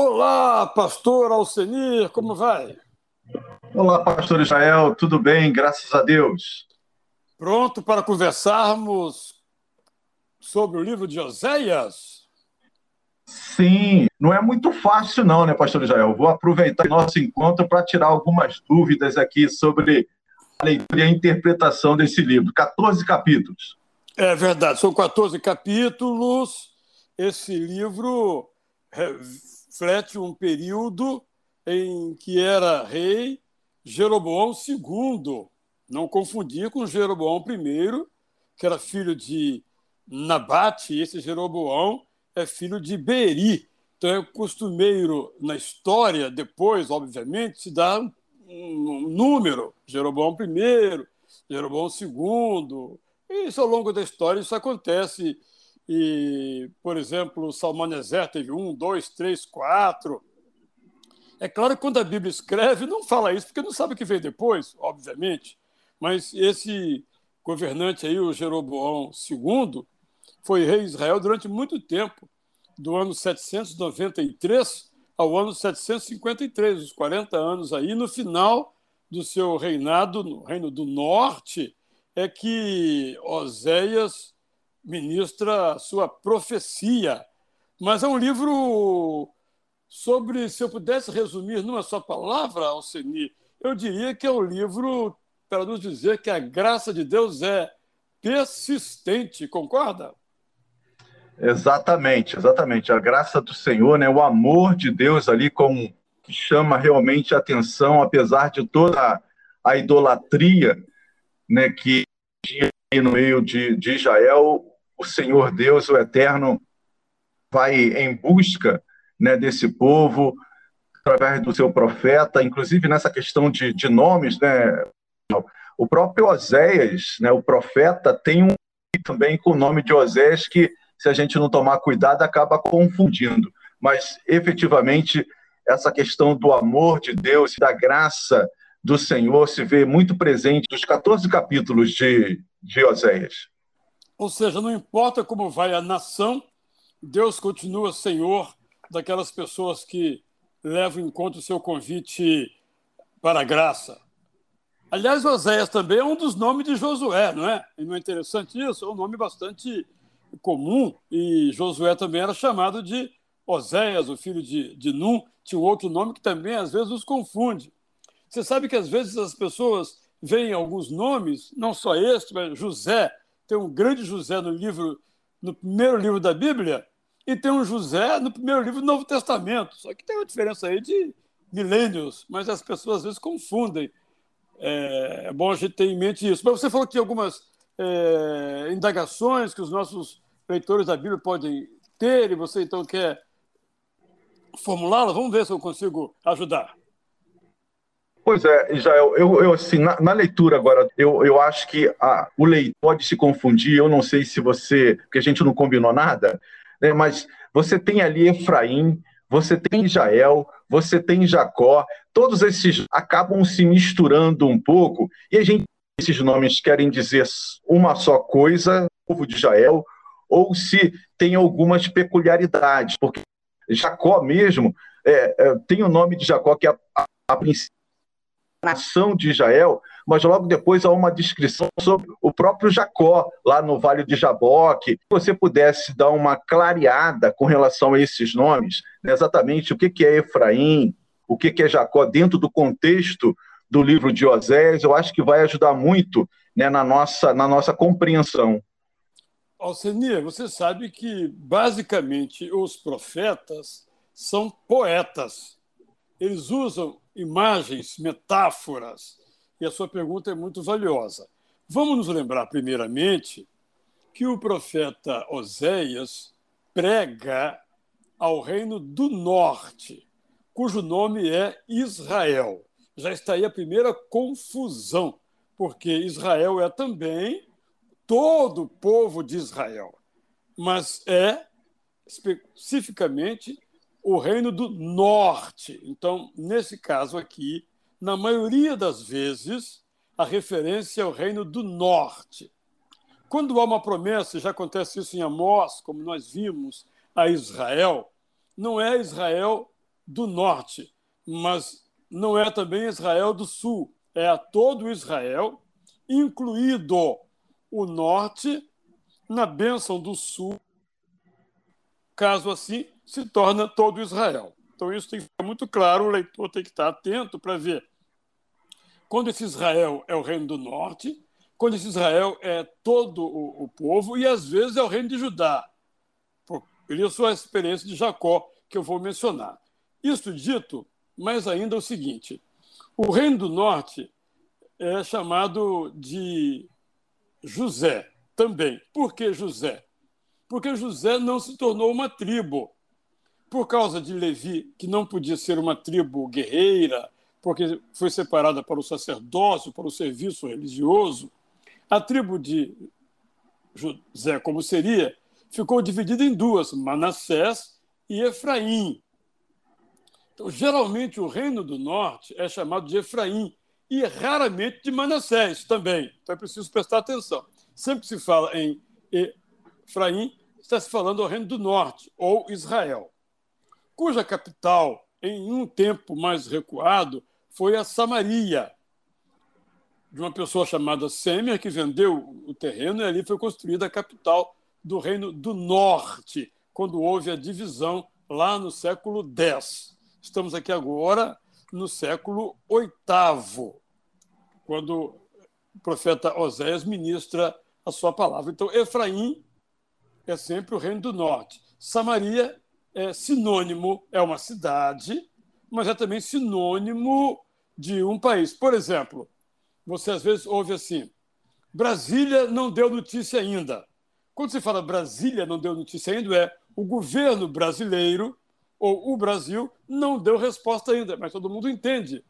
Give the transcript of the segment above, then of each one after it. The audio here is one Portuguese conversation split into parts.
Olá, pastor Alcenir, como vai? Olá, pastor Israel, tudo bem, graças a Deus. Pronto para conversarmos sobre o livro de Oséias? Sim, não é muito fácil não, né, pastor Israel? Vou aproveitar nosso encontro para tirar algumas dúvidas aqui sobre a leitura e a interpretação desse livro. 14 capítulos. É verdade, são 14 capítulos. Esse livro reflete um período em que era rei Jeroboão II. Não confundir com Jeroboão I, que era filho de Nabate, esse Jeroboão é filho de Beri. Então é costumeiro na história, depois, obviamente, se dá um número, Jeroboão I, Jeroboão II. Isso ao longo da história isso acontece. E, por exemplo, Salmaneser teve um, dois, três, quatro. É claro que quando a Bíblia escreve, não fala isso, porque não sabe o que veio depois, obviamente. Mas esse governante aí, o Jeroboão II, foi rei de Israel durante muito tempo, do ano 793 ao ano 753, os 40 anos aí. No final do seu reinado, no Reino do Norte, é que Oséias ministra a sua profecia. Mas é um livro sobre, se eu pudesse resumir numa só palavra, Alceni, eu diria que é um livro para nos dizer que a graça de Deus é persistente, concorda? Exatamente, exatamente. A graça do Senhor, né, o amor de Deus ali com que chama realmente a atenção, apesar de toda a idolatria né, que tinha no meio de, de Israel, o Senhor Deus, o Eterno, vai em busca né, desse povo através do seu profeta, inclusive nessa questão de, de nomes, né, o próprio Oséias, né, o profeta, tem um também com o nome de Oséias que se a gente não tomar cuidado, acaba confundindo. Mas, efetivamente, essa questão do amor de Deus e da graça do Senhor se vê muito presente nos 14 capítulos de, de Oséias. Ou seja, não importa como vai a nação, Deus continua Senhor daquelas pessoas que levam em conta o seu convite para a graça. Aliás, Oséias também é um dos nomes de Josué, não é? E não é interessante isso? É um nome bastante comum, e Josué também era chamado de Oséias, o filho de, de Num, tinha um outro nome que também às vezes os confunde. Você sabe que às vezes as pessoas veem alguns nomes, não só este, mas José, tem um grande José no livro, no primeiro livro da Bíblia, e tem um José no primeiro livro do Novo Testamento. Só que tem uma diferença aí de milênios, mas as pessoas às vezes confundem. É, é bom a gente ter em mente isso. Mas você falou que tinha algumas é, indagações que os nossos leitores da Bíblia podem ter e você então quer formulá-las? Vamos ver se eu consigo ajudar. Pois é, Israel, eu, eu assim, na, na, leitura agora, eu, eu acho que a, o leitor pode se confundir, eu não sei se você, porque a gente não combinou nada, né, mas você tem ali Efraim, você tem Israel, você tem Jacó, todos esses acabam se misturando um pouco, e a gente esses nomes querem dizer uma só coisa, povo de Israel, ou se tem algumas peculiaridades, porque Jacó mesmo é, é, tem o nome de Jacó, que é a, a, nação de Israel, mas logo depois há uma descrição sobre o próprio Jacó, lá no Vale de Jaboque. Se você pudesse dar uma clareada com relação a esses nomes, né, exatamente o que é Efraim, o que é Jacó, dentro do contexto do livro de Oséias, eu acho que vai ajudar muito né, na, nossa, na nossa compreensão. Alcenia, você sabe que, basicamente, os profetas são poetas. Eles usam imagens, metáforas, e a sua pergunta é muito valiosa. Vamos nos lembrar, primeiramente, que o profeta Oséias prega ao reino do norte, cujo nome é Israel já está aí a primeira confusão, porque Israel é também todo o povo de Israel, mas é especificamente o reino do norte. Então, nesse caso aqui, na maioria das vezes, a referência é o reino do norte. Quando há uma promessa, já acontece isso em Amós, como nós vimos, a Israel, não é Israel do norte, mas não é também Israel do sul, é a todo Israel, incluído o norte, na bênção do sul, caso assim se torna todo Israel. Então isso tem que ficar muito claro, o leitor tem que estar atento para ver quando esse Israel é o reino do norte, quando esse Israel é todo o, o povo, e às vezes é o reino de Judá. Por isso a experiência de Jacó, que eu vou mencionar. Isso dito, mais ainda o seguinte: o reino do norte é chamado de José também. Por que José? Porque José não se tornou uma tribo. Por causa de Levi, que não podia ser uma tribo guerreira, porque foi separada para o sacerdócio, para o serviço religioso, a tribo de José, como seria, ficou dividida em duas, Manassés e Efraim. Então, geralmente, o reino do norte é chamado de Efraim e raramente de Manassés também. Então, é preciso prestar atenção. Sempre que se fala em Efraim, está se falando ao reino do norte, ou Israel, cuja capital, em um tempo mais recuado, foi a Samaria, de uma pessoa chamada Semer, que vendeu o terreno e ali foi construída a capital do Reino do Norte, quando houve a divisão lá no século X. Estamos aqui agora no século VIII, quando o profeta Oséias ministra a sua palavra. Então, Efraim é sempre o Reino do Norte. Samaria é sinônimo, é uma cidade, mas é também sinônimo de um país. Por exemplo, você às vezes ouve assim: Brasília não deu notícia ainda. Quando se fala Brasília não deu notícia ainda, é o governo brasileiro ou o Brasil não deu resposta ainda, mas todo mundo entende.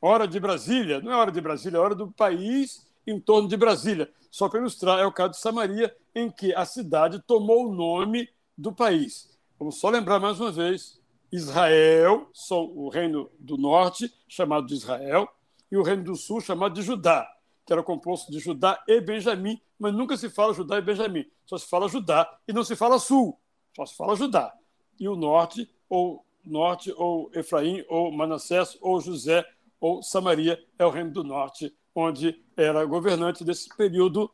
Hora de Brasília, não é hora de Brasília, é hora do país em torno de Brasília. Só para ilustrar, é o caso de Samaria, em que a cidade tomou o nome do país. Vamos só lembrar mais uma vez: Israel, são o reino do norte, chamado de Israel, e o reino do sul, chamado de Judá, que era composto de Judá e Benjamim, mas nunca se fala Judá e Benjamim, só se fala Judá e não se fala sul, só se fala Judá. E o norte, ou norte, ou Efraim, ou Manassés, ou José, ou Samaria, é o reino do norte, onde era governante desse período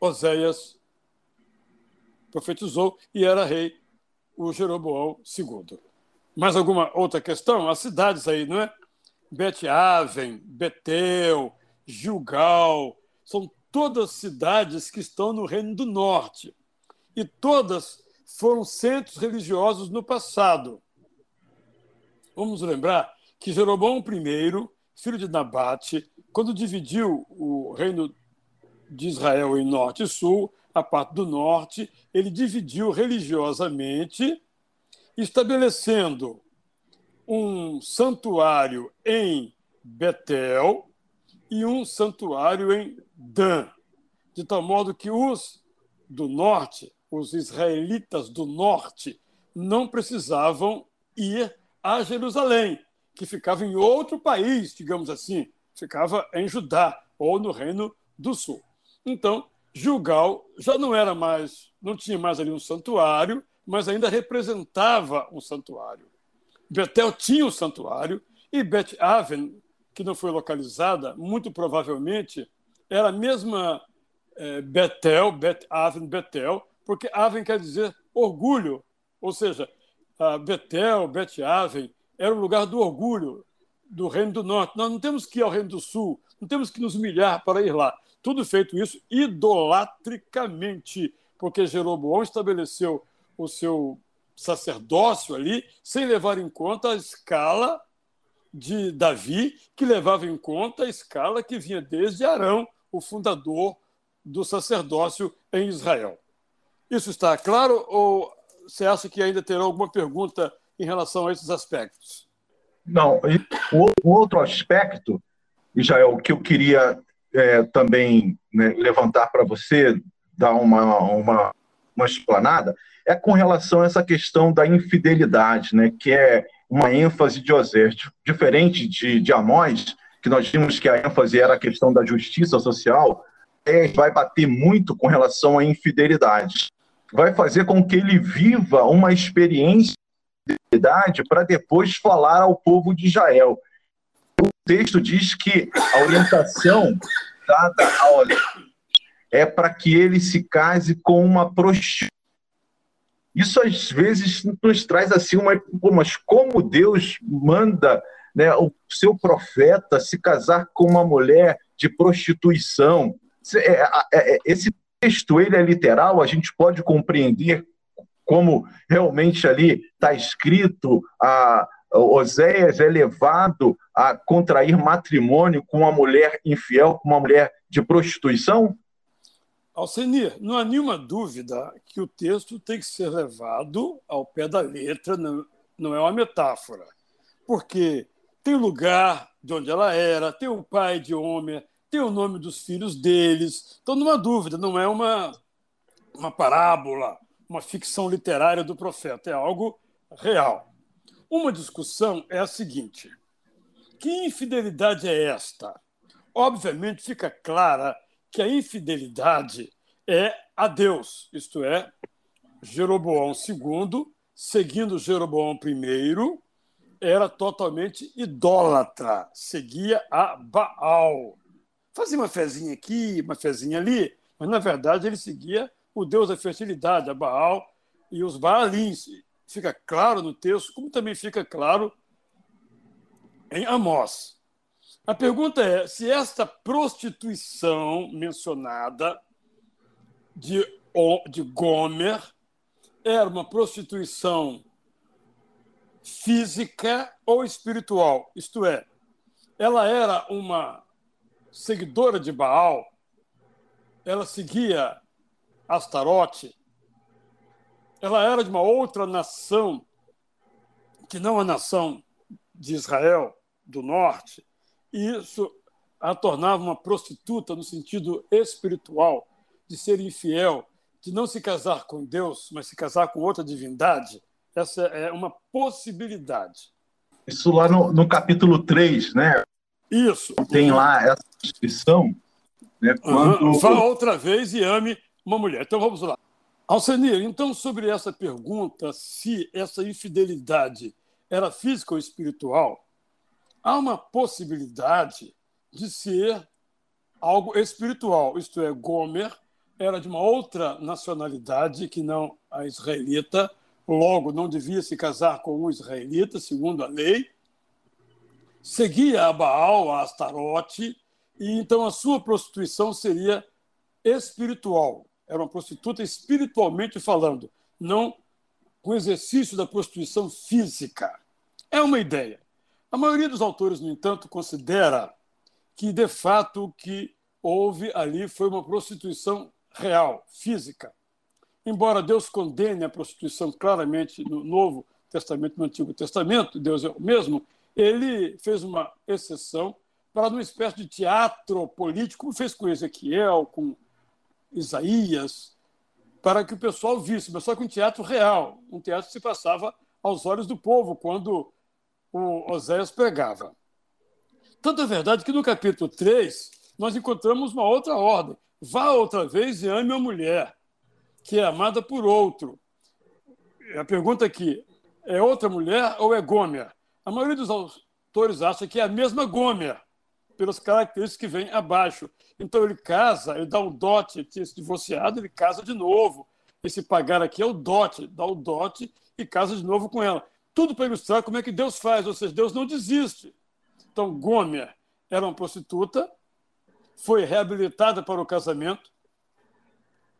Oséias profetizou e era rei o Jeroboão II. Mais alguma outra questão? As cidades aí, não é? Bet-Aven, Betel, Gilgal, são todas cidades que estão no Reino do Norte. E todas foram centros religiosos no passado. Vamos lembrar que Jeroboão I, filho de Nabate, quando dividiu o reino de Israel em norte e sul, a parte do norte, ele dividiu religiosamente, estabelecendo um santuário em Betel e um santuário em Dan, de tal modo que os do norte, os israelitas do norte, não precisavam ir a Jerusalém, que ficava em outro país, digamos assim, ficava em Judá ou no Reino do Sul. Então, Gilgal já não era mais, não tinha mais ali um santuário, mas ainda representava um santuário. Betel tinha um santuário e Bet Aven, que não foi localizada, muito provavelmente era a mesma é, Betel, Bet Aven, Betel, porque Aven quer dizer orgulho, ou seja, Betel, Bet Aven era o lugar do orgulho do Reino do Norte. Nós não temos que ir ao Reino do Sul, não temos que nos humilhar para ir lá. Tudo feito isso idolatricamente, porque Jeroboão estabeleceu o seu sacerdócio ali sem levar em conta a escala de Davi, que levava em conta a escala que vinha desde Arão, o fundador do sacerdócio em Israel. Isso está claro ou você acha que ainda terá alguma pergunta em relação a esses aspectos? Não, o outro aspecto, Israel, que eu queria é, também né, levantar para você, dar uma, uma, uma explanada, é com relação a essa questão da infidelidade, né, que é uma ênfase de Osés. Diferente de, de Amós, que nós vimos que a ênfase era a questão da justiça social, é, vai bater muito com relação à infidelidade. Vai fazer com que ele viva uma experiência infidelidade para depois falar ao povo de Israel. O texto diz que a orientação dada a Olé é para que ele se case com uma prostituta. Isso às vezes nos traz assim uma, mas como Deus manda né, o seu profeta se casar com uma mulher de prostituição? É, é, esse texto ele é literal, a gente pode compreender como realmente ali está escrito, a, Oséias é levado a contrair matrimônio com uma mulher infiel, com uma mulher de prostituição? Alcenir, não há nenhuma dúvida que o texto tem que ser levado ao pé da letra, não, é uma metáfora. Porque tem o lugar de onde ela era, tem o pai de Homer, tem o nome dos filhos deles. Então, não há dúvida, não é uma, uma parábola, uma ficção literária do profeta, é algo real. Uma discussão é a seguinte: que infidelidade é esta? Obviamente fica clara que a infidelidade é a Deus, isto é, Jeroboão II, seguindo Jeroboão I, era totalmente idólatra, seguia a Baal. Fazia uma fezinha aqui, uma fezinha ali, mas na verdade ele seguia o deus da fertilidade, a Baal, e os Baalins. Fica claro no texto, como também fica claro em Amós. A pergunta é se esta prostituição mencionada de, de Gomer era uma prostituição física ou espiritual, isto é, ela era uma seguidora de Baal, ela seguia Astarote, ela era de uma outra nação que não a nação de Israel do norte, e isso a tornava uma prostituta no sentido espiritual, de ser infiel, de não se casar com Deus, mas se casar com outra divindade. Essa é uma possibilidade. Isso lá no, no capítulo 3, né? Isso. Tem lá essa descrição. Né, quando... Uhum. Vá outra vez e ame uma mulher. Então vamos lá. Alcenir, então sobre essa pergunta, se essa infidelidade era física ou espiritual, há uma possibilidade de ser algo espiritual, isto é, Gomer era de uma outra nacionalidade que não a israelita, logo não devia se casar com um israelita, segundo a lei, seguia a Baal, a Astarote, e então a sua prostituição seria espiritual. Era uma prostituta espiritualmente falando, não com exercício da prostituição física. É uma ideia. A maioria dos autores, no entanto, considera que, de fato, o que houve ali foi uma prostituição real, física. Embora Deus condene a prostituição claramente no Novo Testamento, no Antigo Testamento, Deus é o mesmo, ele fez uma exceção para uma espécie de teatro político, como fez com Ezequiel, com Isaías, para que o pessoal visse, mas só que um teatro real, um teatro que se passava aos olhos do povo quando o Oséias pregava. Tanto é verdade que no capítulo 3 nós encontramos uma outra ordem. Vá outra vez e ame a mulher, que é amada por outro. A pergunta aqui, é outra mulher ou é Gomer? A maioria dos autores acha que é a mesma Gomer, pelas características que vêm abaixo. Então ele casa, ele dá um dote, tinha se divorciado, ele casa de novo. Esse pagar aqui é o dote, dá o dote e casa de novo com ela. Tudo para ilustrar como é que Deus faz, ou seja, Deus não desiste. Então Gomer era uma prostituta, foi reabilitada para o casamento,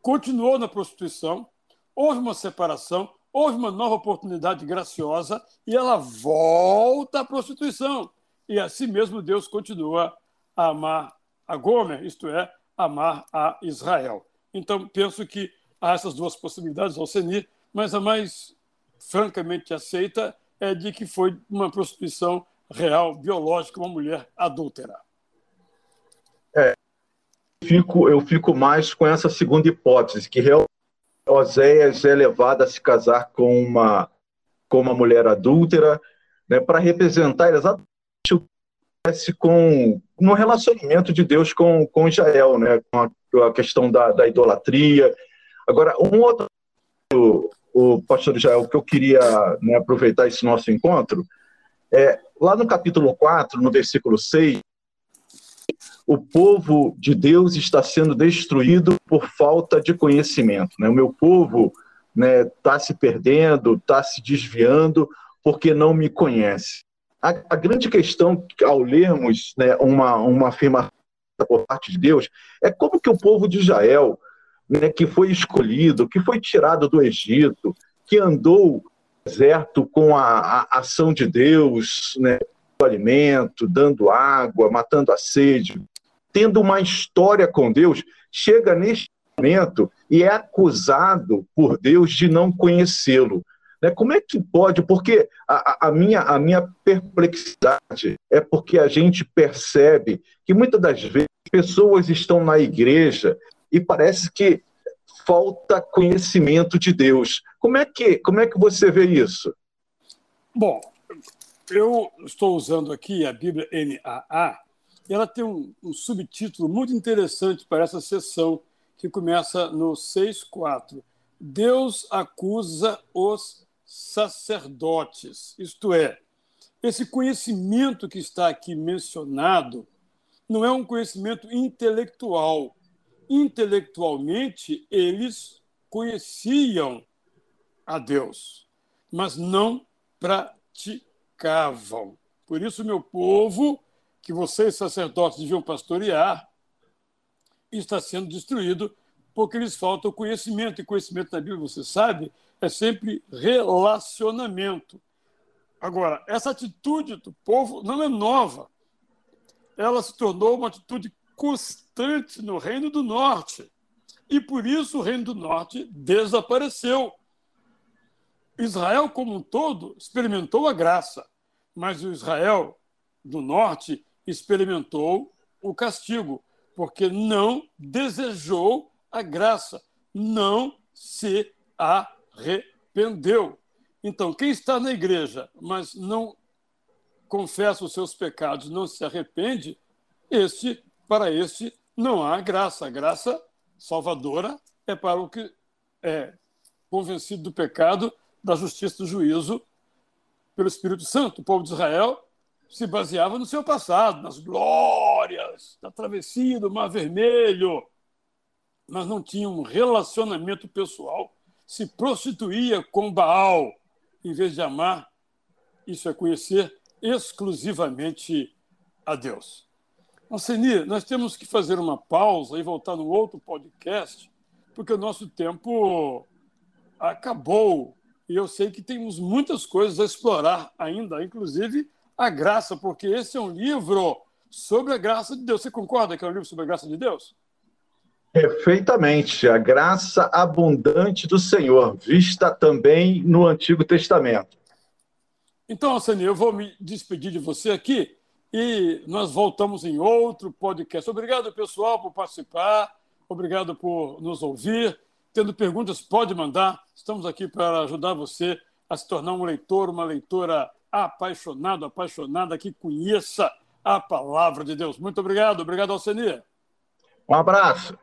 continuou na prostituição, houve uma separação, houve uma nova oportunidade graciosa e ela volta à prostituição. E assim mesmo Deus continua a amar a Gomer, isto é, amar a Israel. Então, penso que há essas duas possibilidades ao Senir, mas a mais francamente aceita é de que foi uma prostituição real, biológica, uma mulher adúltera. É, fico, eu fico mais com essa segunda hipótese, que realmente Oséias é levado a se casar com uma, com uma mulher adúltera, né, para representar exatamente acontece com no relacionamento de Deus com, com Israel, né, com a, a questão da, da, idolatria. Agora, um outro o pastor Israel, o que eu queria né, aproveitar esse nosso encontro, é, lá no capítulo 4, no versículo 6, o povo de Deus está sendo destruído por falta de conhecimento. Né? O meu povo está né, tá se perdendo, está se desviando, porque não me conhece. A, a grande questão, ao lermos né, uma, uma afirmação por parte de Deus, é como que o povo de Israel, né, que foi escolhido, que foi tirado do Egito, que andou deserto com a, a ação de Deus, né, alimento, dando água, matando a sede, tendo uma história com Deus, chega neste momento e é acusado por Deus de não conhecê-lo. Né? Como é que pode? Porque a, a, minha, a minha perplexidade é porque a gente percebe que muitas das vezes pessoas estão na igreja e parece que falta conhecimento de Deus. Como é que, como é que você vê isso? Bom, eu estou usando aqui a Bíblia NAA, e ela tem um, um subtítulo muito interessante para essa sessão, que começa no 6,4. Deus acusa os sacerdotes, isto é, esse conhecimento que está aqui mencionado não é um conhecimento intelectual. Intelectualmente, eles conheciam a Deus, mas não praticavam cavam. Por isso, meu povo, que vocês, sacerdotes, deviam pastorear, está sendo destruído porque lhes falta o conhecimento. E conhecimento na Bíblia, você sabe, é sempre relacionamento. Agora, essa atitude do povo não é nova. Ela se tornou uma atitude constante no Reino do Norte. E por isso o Reino do Norte desapareceu. Israel, como um todo, experimentou a graça, mas o Israel do norte experimentou o castigo, porque não desejou a graça, não se arrependeu. Então, quem está na igreja, mas não confessa os seus pecados, não se arrepende, este, para este, não há graça. A graça salvadora é para o que é convencido do pecado da justiça do juízo pelo Espírito Santo. O povo de Israel se baseava no seu passado, nas glórias da travessia do Mar Vermelho, mas não tinha um relacionamento pessoal, se prostituía com Baal, em vez de amar, isso é conhecer exclusivamente a Deus. Alceni, nós temos que fazer uma pausa e voltar no outro podcast, porque o nosso tempo acabou e eu sei que temos muitas coisas a explorar ainda, inclusive a graça, porque esse é um livro sobre a graça de Deus. Você concorda que é um livro sobre a graça de Deus? Perfeitamente. A graça abundante do Senhor, vista também no Antigo Testamento. Então, Sani, eu vou me despedir de você aqui e nós voltamos em outro podcast. Obrigado, pessoal, por participar. Obrigado por nos ouvir. Tendo perguntas, pode mandar. Estamos aqui para ajudar você a se tornar um leitor, uma leitora apaixonado, apaixonada, que conheça a palavra de Deus. Muito obrigado. Obrigado, Alcenia. Um abraço.